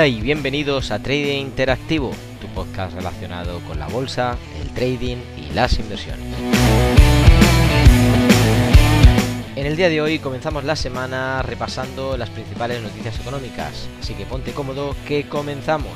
Hola y bienvenidos a Trading Interactivo, tu podcast relacionado con la bolsa, el trading y las inversiones. En el día de hoy comenzamos la semana repasando las principales noticias económicas, así que ponte cómodo que comenzamos.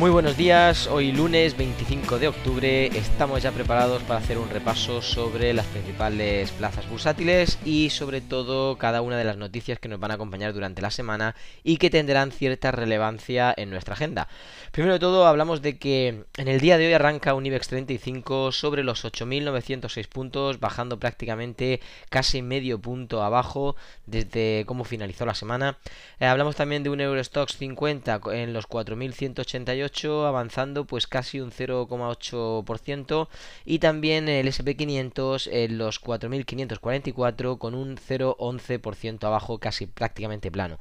Muy buenos días, hoy lunes 25 de octubre estamos ya preparados para hacer un repaso sobre las principales plazas bursátiles y sobre todo cada una de las noticias que nos van a acompañar durante la semana y que tendrán cierta relevancia en nuestra agenda. Primero de todo hablamos de que en el día de hoy arranca un IBEX 35 sobre los 8.906 puntos, bajando prácticamente casi medio punto abajo desde cómo finalizó la semana. Eh, hablamos también de un Eurostox 50 en los 4.188 avanzando pues casi un 0,8% y también el SP500 en los 4.544 con un 0,11% abajo casi prácticamente plano.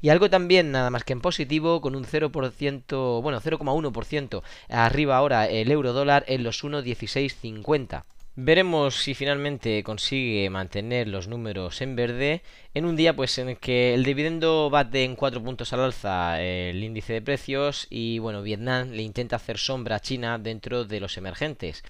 Y algo también nada más que en positivo con un 0%, bueno 0,1% arriba ahora el euro dólar en los 1,1650. Veremos si finalmente consigue mantener los números en verde en un día pues en el que el dividendo bate en 4 puntos al alza el índice de precios y bueno, Vietnam le intenta hacer sombra a China dentro de los emergentes.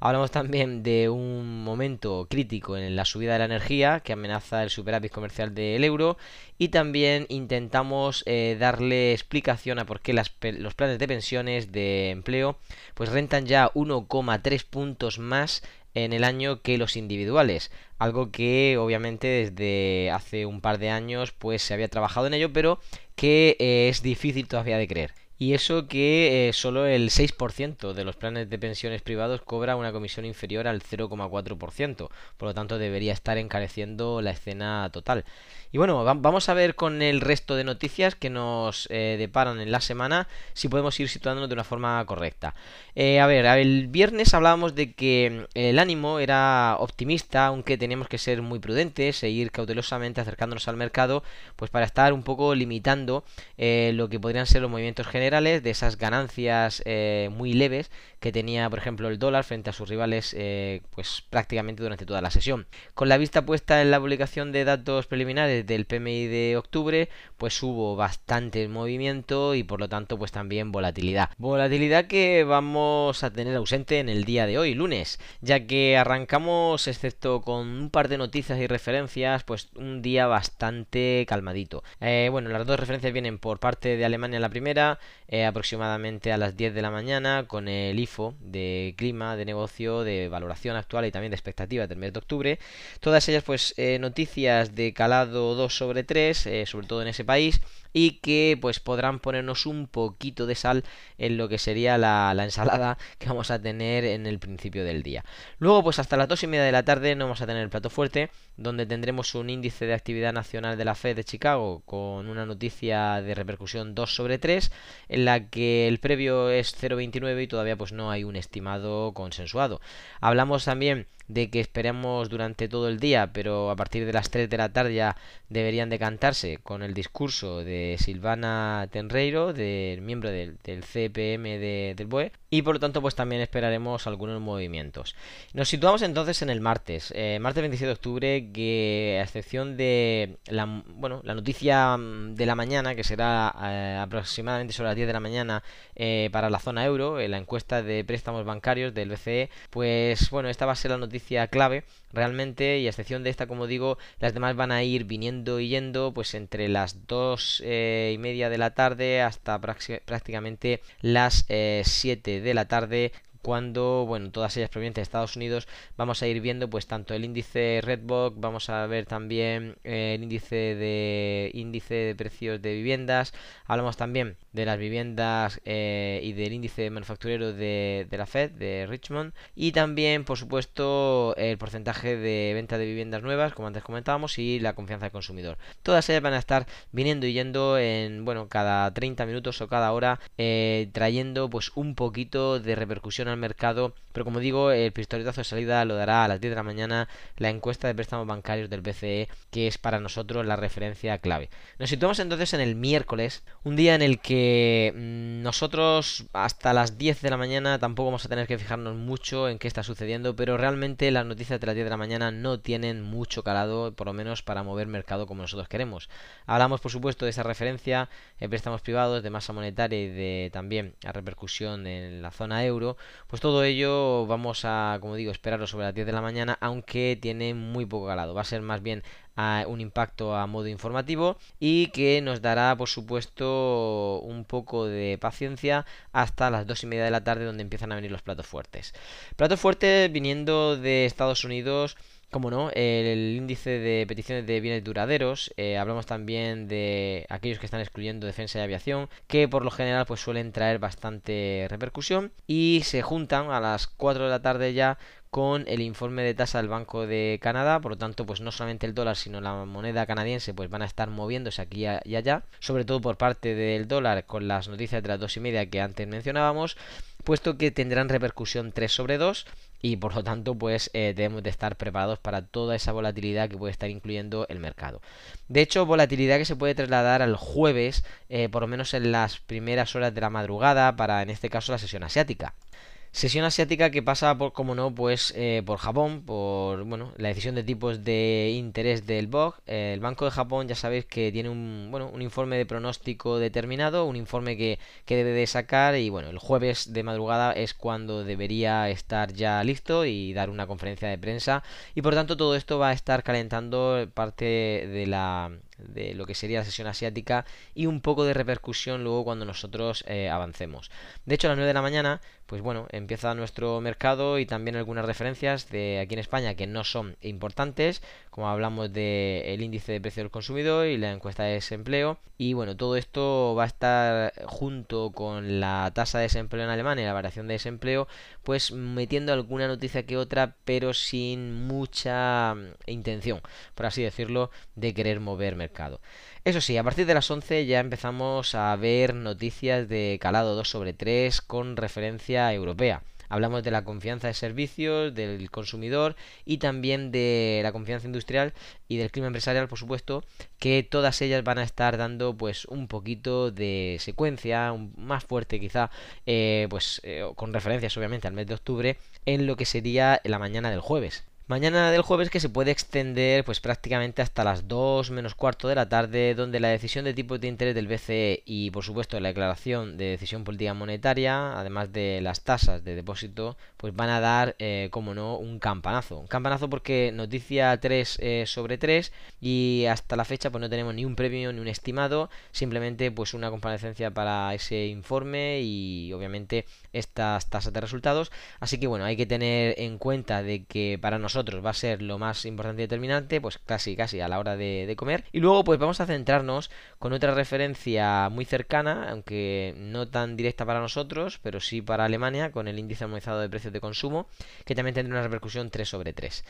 Hablamos también de un momento crítico en la subida de la energía que amenaza el superávit comercial del euro y también intentamos eh, darle explicación a por qué los planes de pensiones de empleo pues rentan ya 1,3 puntos más en el año que los individuales. Algo que obviamente desde hace un par de años pues se había trabajado en ello, pero que eh, es difícil todavía de creer. Y eso que eh, solo el 6% de los planes de pensiones privados cobra una comisión inferior al 0,4%. Por lo tanto debería estar encareciendo la escena total. Y bueno, vamos a ver con el resto de noticias que nos eh, deparan en la semana si podemos ir situándonos de una forma correcta. Eh, a ver, el viernes hablábamos de que mm, el ánimo era optimista, aunque teníamos que ser muy prudentes e ir cautelosamente acercándonos al mercado, pues para estar un poco limitando lo que podrían ser los movimientos generales de esas ganancias muy leves que tenía, por ejemplo, el dólar frente a sus rivales, pues prácticamente durante toda la sesión. Con la vista puesta en la publicación de datos preliminares del PMI de octubre, pues hubo bastante movimiento y por lo tanto pues también volatilidad. Volatilidad que vamos a tener ausente en el día de hoy, lunes, ya que arrancamos, excepto con un par de noticias y referencias, pues un día bastante calmadito. Eh, bueno, las dos referencias vienen por parte de Alemania la primera, eh, aproximadamente a las 10 de la mañana, con el IFO de clima, de negocio, de valoración actual y también de expectativas del mes de octubre. Todas ellas pues eh, noticias de calado 2 sobre 3, eh, sobre todo en ese país y que pues podrán ponernos un poquito de sal en lo que sería la, ensalada que vamos a tener en el principio del día. Luego pues hasta las 2 y media de la tarde no vamos a tener el plato fuerte donde tendremos un índice de actividad nacional de la Fed de Chicago con una noticia de repercusión 2 sobre 3 en la que el previo es 0,29 y todavía pues no hay un estimado consensuado. Hablamos también de que esperemos durante todo el día, pero a partir de las 3 de la tarde ya deberían decantarse con el discurso de Silvana Tenreiro, del miembro del, CPM del BOE, y por lo tanto pues también esperaremos algunos movimientos. Nos situamos entonces en el martes, eh, martes 27 de octubre, que a excepción de la, bueno, la noticia mm, de la mañana, que será eh, aproximadamente sobre las 10 de la mañana eh, para la zona euro, la encuesta de préstamos bancarios del BCE, pues bueno, esta va a ser la noticia clave realmente y a excepción de esta como digo las demás van a ir viniendo y yendo pues entre las dos eh, y media de la tarde hasta prácticamente las 7 eh, de la tarde cuando, bueno, todas ellas provenientes de Estados Unidos, vamos a ir viendo pues tanto el índice Redbox, vamos a ver también eh, el índice de índice de precios de viviendas, hablamos también de las viviendas eh, y del índice manufacturero de, de, la Fed, de Richmond, y también, por supuesto, el porcentaje de venta de viviendas nuevas, como antes comentábamos, y la confianza del consumidor. Todas ellas van a estar viniendo y yendo en, bueno, cada 30 minutos o cada hora, eh, trayendo pues un poquito de repercusión al mercado, pero como digo, el pistoletazo de salida lo dará a las 10 de la mañana la encuesta de préstamos bancarios del BCE, que es para nosotros la referencia clave. Nos situamos entonces en el miércoles, un día en el que mm, nosotros hasta las 10 de la mañana tampoco vamos a tener que fijarnos mucho en qué está sucediendo, pero realmente las noticias de las 10 de la mañana no tienen mucho calado, por lo menos para mover mercado como nosotros queremos. Hablamos, por supuesto, de esa referencia en préstamos privados, de masa monetaria y de también a repercusión en la zona euro, pues todo ello vamos a, como digo, esperarlo sobre las 10 de la mañana, aunque tiene muy poco calado. Va a ser más bien un impacto a modo informativo y que nos dará por supuesto un poco de paciencia hasta las dos y media de la tarde donde empiezan a venir los platos fuertes platos fuertes viniendo de Estados Unidos como no, el índice de peticiones de bienes duraderos, eh, hablamos también de aquellos que están excluyendo defensa y aviación, que por lo general pues suelen traer bastante repercusión y se juntan a las 4 de la tarde ya con el informe de tasa del Banco de Canadá, por lo tanto, pues no solamente el dólar, sino la moneda canadiense, pues van a estar moviéndose aquí y allá, sobre todo por parte del dólar, con las noticias de las dos y media que antes mencionábamos, puesto que tendrán repercusión 3 sobre 2 y por lo tanto pues eh, debemos de estar preparados para toda esa volatilidad que puede estar incluyendo el mercado. De hecho, volatilidad que se puede trasladar al jueves, eh, por lo menos en las primeras horas de la madrugada, para en este caso la sesión asiática. Sesión asiática que pasa por, como no, pues eh, por Japón, por bueno, la decisión de tipos de interés del BOC. el Banco de Japón ya sabéis que tiene un, bueno, un informe de pronóstico determinado, un informe que, que debe de sacar y bueno, el jueves de madrugada es cuando debería estar ya listo y dar una conferencia de prensa y por tanto todo esto va a estar calentando parte de la de lo que sería la sesión asiática y un poco de repercusión luego cuando nosotros eh, avancemos. De hecho, a las 9 de la mañana, pues bueno, empieza nuestro mercado y también algunas referencias de aquí en España que no son importantes, como hablamos del índice de precio del consumidor y la encuesta de desempleo. Y bueno, todo esto va a estar junto con la tasa de desempleo en Alemania y la variación de desempleo, pues metiendo alguna noticia que otra, pero sin mucha mm, intención, por así decirlo, de querer mover mercado. Eso sí, a partir de las 11 ya empezamos a ver noticias de calado 2 sobre 3 con referencia europea. Hablamos de la confianza de servicios, del consumidor y también de la confianza industrial y del clima empresarial, por supuesto, que todas ellas van a estar dando pues un poquito de secuencia, más fuerte quizá, eh, pues eh, con referencias obviamente al mes de octubre, en lo que sería la mañana del jueves. Mañana del jueves que se puede extender pues prácticamente hasta las 2 menos cuarto de la tarde donde la decisión de tipos de interés del BCE y por supuesto la declaración de decisión política monetaria además de las tasas de depósito pues van a dar eh, como no un campanazo. Un campanazo porque noticia 3 eh, sobre 3 y hasta la fecha pues no tenemos ni un premio ni un estimado simplemente pues una comparecencia para ese informe y obviamente estas tasas de resultados. Así que bueno hay que tener en cuenta de que para nosotros va a ser lo más importante y determinante, pues casi casi a la hora de, comer. Y luego pues vamos a centrarnos con otra referencia muy cercana, aunque no tan directa para nosotros, pero sí para Alemania, con el índice armonizado de precios de consumo, que también tendrá una repercusión 3 sobre 3.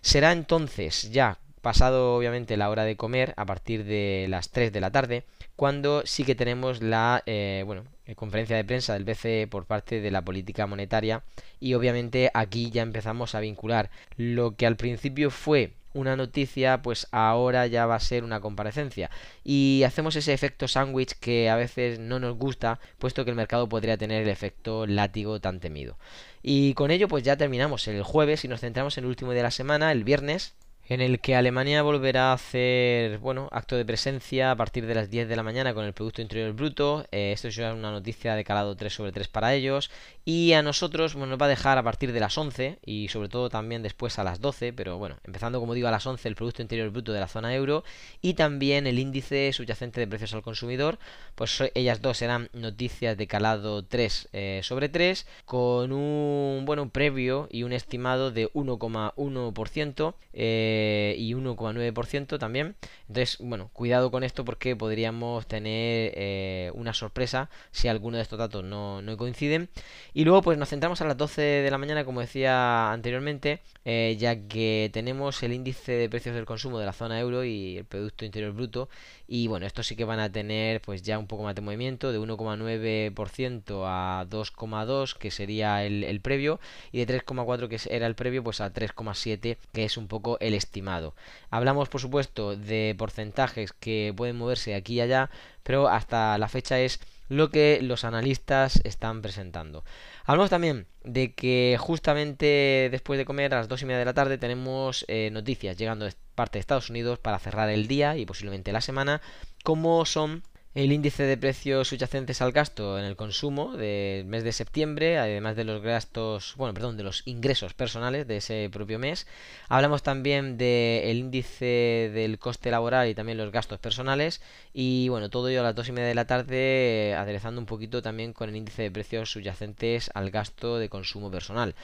Será entonces ya pasado obviamente la hora de comer a partir de las 3 de la tarde cuando sí que tenemos la eh, bueno, conferencia de prensa del BCE por parte de la política monetaria y obviamente aquí ya empezamos a vincular lo que al principio fue una noticia, pues ahora ya va a ser una comparecencia. Y hacemos ese efecto sándwich que a veces no nos gusta, puesto que el mercado podría tener el efecto látigo tan temido. Y con ello pues ya terminamos el jueves y nos centramos en el último de la semana, el viernes, en el que Alemania volverá a hacer, bueno, acto de presencia a partir de las 10 de la mañana con el Producto Interior Bruto. Eh, esto es una noticia de calado 3 sobre 3 para ellos. Y a nosotros bueno, nos va a dejar a partir de las 11 y sobre todo también después a las 12, pero bueno, empezando como digo a las 11 el Producto Interior Bruto de la zona euro y también el índice subyacente de precios al consumidor. Pues ellas dos serán noticias de calado 3 eh, sobre 3 con un, bueno, previo y un estimado de 1,1%. Eh, y 1,9% también. Entonces, bueno, cuidado con esto porque podríamos tener eh, una sorpresa si alguno de estos datos no, no, coinciden. Y luego, pues nos centramos a las 12 de la mañana, como decía anteriormente, eh, ya que tenemos el índice de precios del consumo de la zona euro y el Producto Interior Bruto. Y bueno, estos sí que van a tener pues ya un poco más de movimiento, de 1,9% a 2,2% que sería el, el previo, y de 3,4% que era el previo, pues a 3,7% que es un poco el estimado. Hablamos por supuesto de porcentajes que pueden moverse aquí y allá, pero hasta la fecha es lo que los analistas están presentando. Hablamos también de que justamente después de comer a las 2 y media de la tarde tenemos eh, noticias llegando de parte de Estados Unidos para cerrar el día y posiblemente la semana, como son el índice de precios subyacentes al gasto en el consumo del mes de septiembre, además de los gastos, bueno, perdón, de los ingresos personales de ese propio mes. Hablamos también del índice del coste laboral y también los gastos personales. Y bueno, todo ello a las dos y media de la tarde, aderezando un poquito también con el índice de precios subyacentes al gasto de consumo personal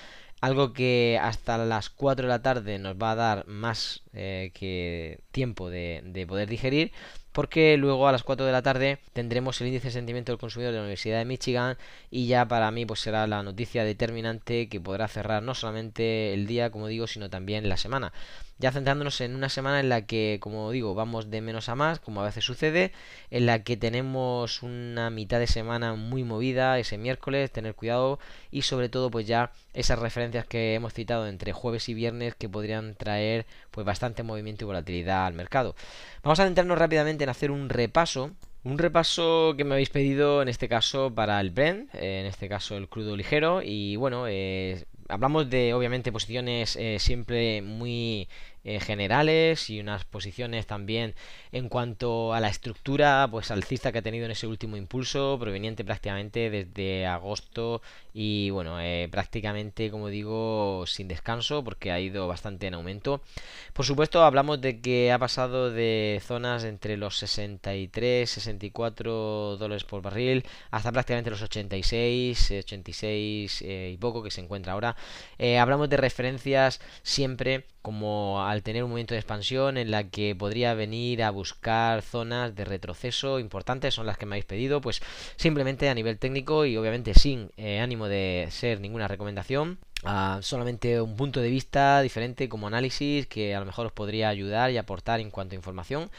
algo que hasta las 4 de la tarde nos va a dar más eh, que tiempo de, de, poder digerir porque luego a las 4 de la tarde tendremos el índice de sentimiento del consumidor de la Universidad de Michigan y ya para mí pues será la noticia determinante que podrá cerrar no solamente el día, como digo, sino también la semana. Ya centrándonos en una semana en la que, como digo, vamos de menos a más, como a veces sucede, en la que tenemos una mitad de semana muy movida ese miércoles, tener cuidado y sobre todo pues ya esas referencias que hemos citado entre jueves y viernes que podrían traer pues bastante movimiento y volatilidad al mercado. Vamos a centrarnos rápidamente en hacer un repaso un repaso que me habéis pedido en este caso para el Brent, en este caso el crudo ligero y bueno, eh, hablamos de obviamente posiciones eh, siempre muy eh, generales y unas posiciones también en cuanto a la estructura pues alcista que ha tenido en ese último impulso proveniente prácticamente desde agosto y bueno eh, prácticamente como digo sin descanso porque ha ido bastante en aumento. Por supuesto hablamos de que ha pasado de zonas entre los 63 64 dólares por barril hasta prácticamente los 86 86 eh, y poco que se encuentra ahora. Hablamos de referencias siempre como al tener un movimiento de expansión en la que podría venir a buscar zonas de retroceso importantes, son las que me habéis pedido, pues simplemente a nivel técnico y obviamente sin eh, ánimo de ser ninguna recomendación. Solamente un punto de vista diferente como análisis que a lo mejor os podría ayudar y aportar en cuanto a información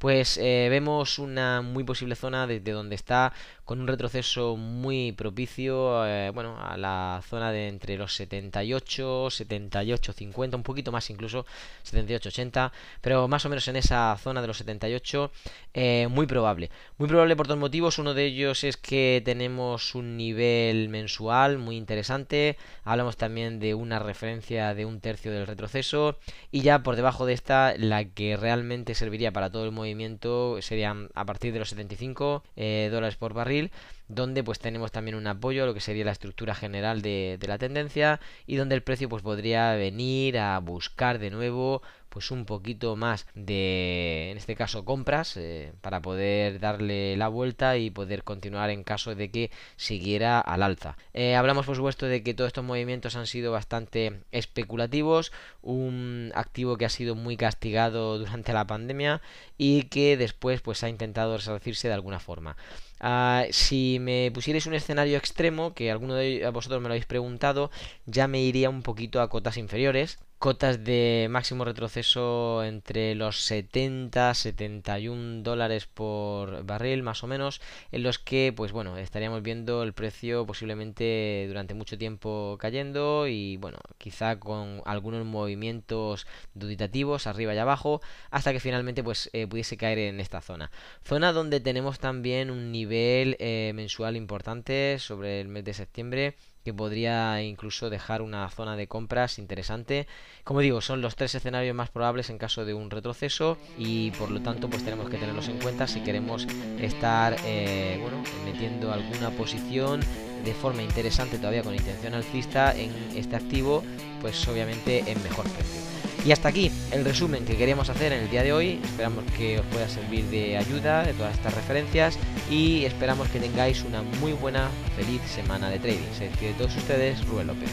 pues eh, vemos una muy posible zona desde donde está con un retroceso muy propicio eh, bueno a la zona de entre los 78 78 50 un poquito más incluso 78 80 pero más o menos en esa zona de los 78 eh, muy probable. Muy probable por dos motivos. Uno de ellos es que tenemos un nivel mensual muy interesante. Hablamos también de una referencia de un tercio del retroceso. Y ya por debajo de esta la que realmente serviría para todo el movimiento serían a partir de los 75 eh, dólares por barril donde pues tenemos también un apoyo a lo que sería la estructura general de, de, la tendencia y donde el precio pues podría venir a buscar de nuevo pues un poquito más de en este caso compras eh, para poder darle la vuelta y poder continuar en caso de que siguiera al alza. Eh, hablamos por supuesto de que todos estos movimientos han sido bastante especulativos un activo que ha sido muy castigado durante la pandemia y que después pues ha intentado resarcirse de alguna forma. Uh, si me pusierais un escenario extremo, que alguno de vosotros me lo habéis preguntado, ya me iría un poquito a cotas inferiores, cotas de máximo retroceso entre los 70 71 dólares por barril más o menos en los que pues bueno estaríamos viendo el precio posiblemente durante mucho tiempo cayendo y bueno quizá con algunos movimientos duditativos arriba y abajo hasta que finalmente pues eh, pudiese caer en esta zona. Zona donde tenemos también un nivel eh, mensual importante sobre el mes de septiembre que podría incluso dejar una zona de compras interesante. Como digo, son los tres escenarios más probables en caso de un retroceso y por lo tanto pues tenemos que tenerlos en cuenta si queremos estar eh, bueno, metiendo alguna posición de forma interesante todavía con intención alcista en este activo, pues obviamente en mejor precio. Y hasta aquí el resumen que queríamos hacer en el día de hoy. Esperamos que os pueda servir de ayuda de todas estas referencias y esperamos que tengáis una muy buena, feliz semana de trading. Se despide de todos ustedes, Rubén López.